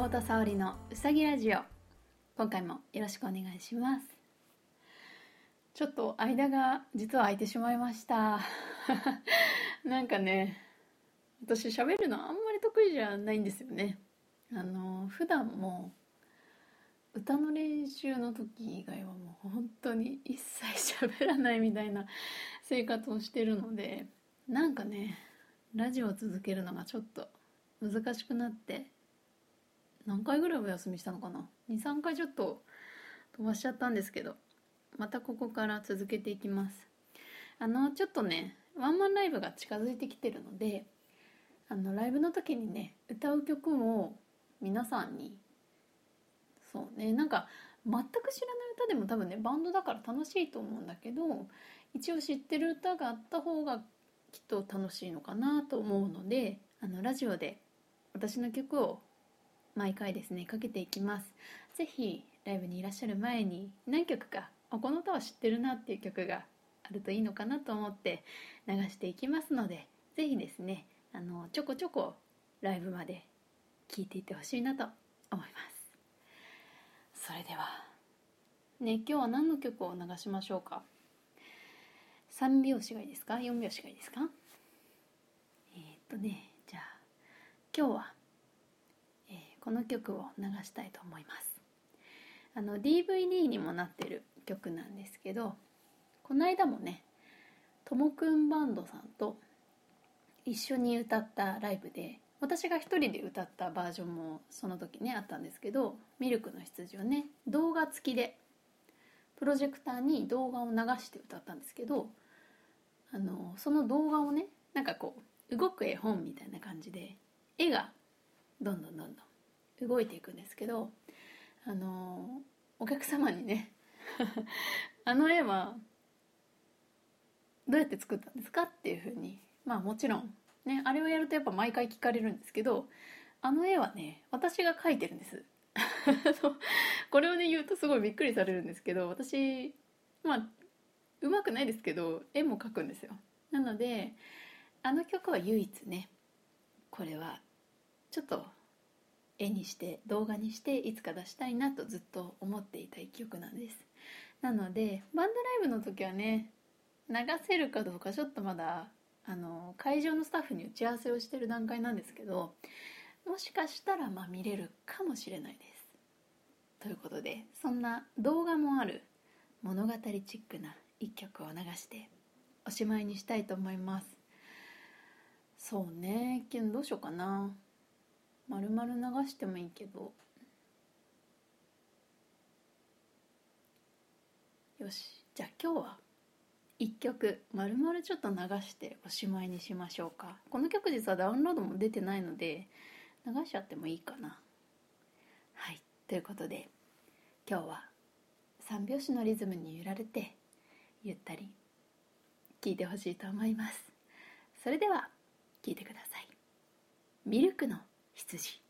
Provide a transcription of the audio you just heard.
太田沙織のうさぎラジオ。今回もよろしくお願いします。ちょっと間が実は空いてしまいました。なんかね私喋るのあんまり得意じゃないんですよね。あの普段も歌の練習の時以外はもう本当に一切喋らないみたいな生活をしてるのでなんかねラジオを続けるのがちょっと難しくなって何回ぐらいお休みしたのかな？23回ちょっと飛ばしちゃったんですけどまたここから続けていきます。あのちょっとねワンマンライブが近づいてきてるのであのライブの時にね歌う曲を皆さんにそうねなんか全く知らない歌でも多分ねバンドだから楽しいと思うんだけど一応知ってる歌があった方がきっと楽しいのかなと思うのであのラジオで私の曲を毎回ですねかけていきます。是非ライブにいらっしゃる前に何曲かあこの歌は知ってるなっていう曲があるといいのかなと思って流していきますので是非ですねあのちょこちょこライブまで聴いていってほしいなと思います。それではね今日は何の曲を流しましょうか？3拍子がいいですか？4拍子がいいですか？えー、っとねじゃあ今日は、この曲を流したいと思います。あの DVD にもなってる曲なんですけどこの間もねともくんバンドさんと一緒に歌ったライブで私が一人で歌ったバージョンもその時ねあったんですけどミルクの羊をね動画付きでプロジェクターに動画を流して歌ったんですけどあのその動画をねなんかこう動く絵本みたいな感じで絵がどんどんどんどん動いていくんですけどあのお客様にね あの絵はどうやって作ったんですかっていうふうにまあもちろんねあれをやるとやっぱ毎回聞かれるんですけどあの絵はね私が描いてるんです。これをね言うとすごいびっくりされるんですけど私まあうまくないですけど絵も描くんですよ。なのであの曲は唯一ねこれはちょっと絵にして動画にしていつか出したいなとずっと思っていた一曲なんです。なのでバンドライブの時はね流せるかどうかちょっとまだあの会場のスタッフに打ち合わせをしてる段階なんですけどもしかしたらまあ見れるかもしれないです。ということでそんな動画もある物語チックな一曲を流しておしまいにしたいと思います。そうねどうしようかな。丸々流してもいいけど。よし。じゃあ今日は1曲丸々ちょっと流しておしまいにしましょうか。この曲実はダウンロードも出てないので流しちゃってもいいかな。はい。ということで今日は3拍子のリズムに揺られてゆったり聴いてほしいと思います。それでは聴いてください。ミルクの羊。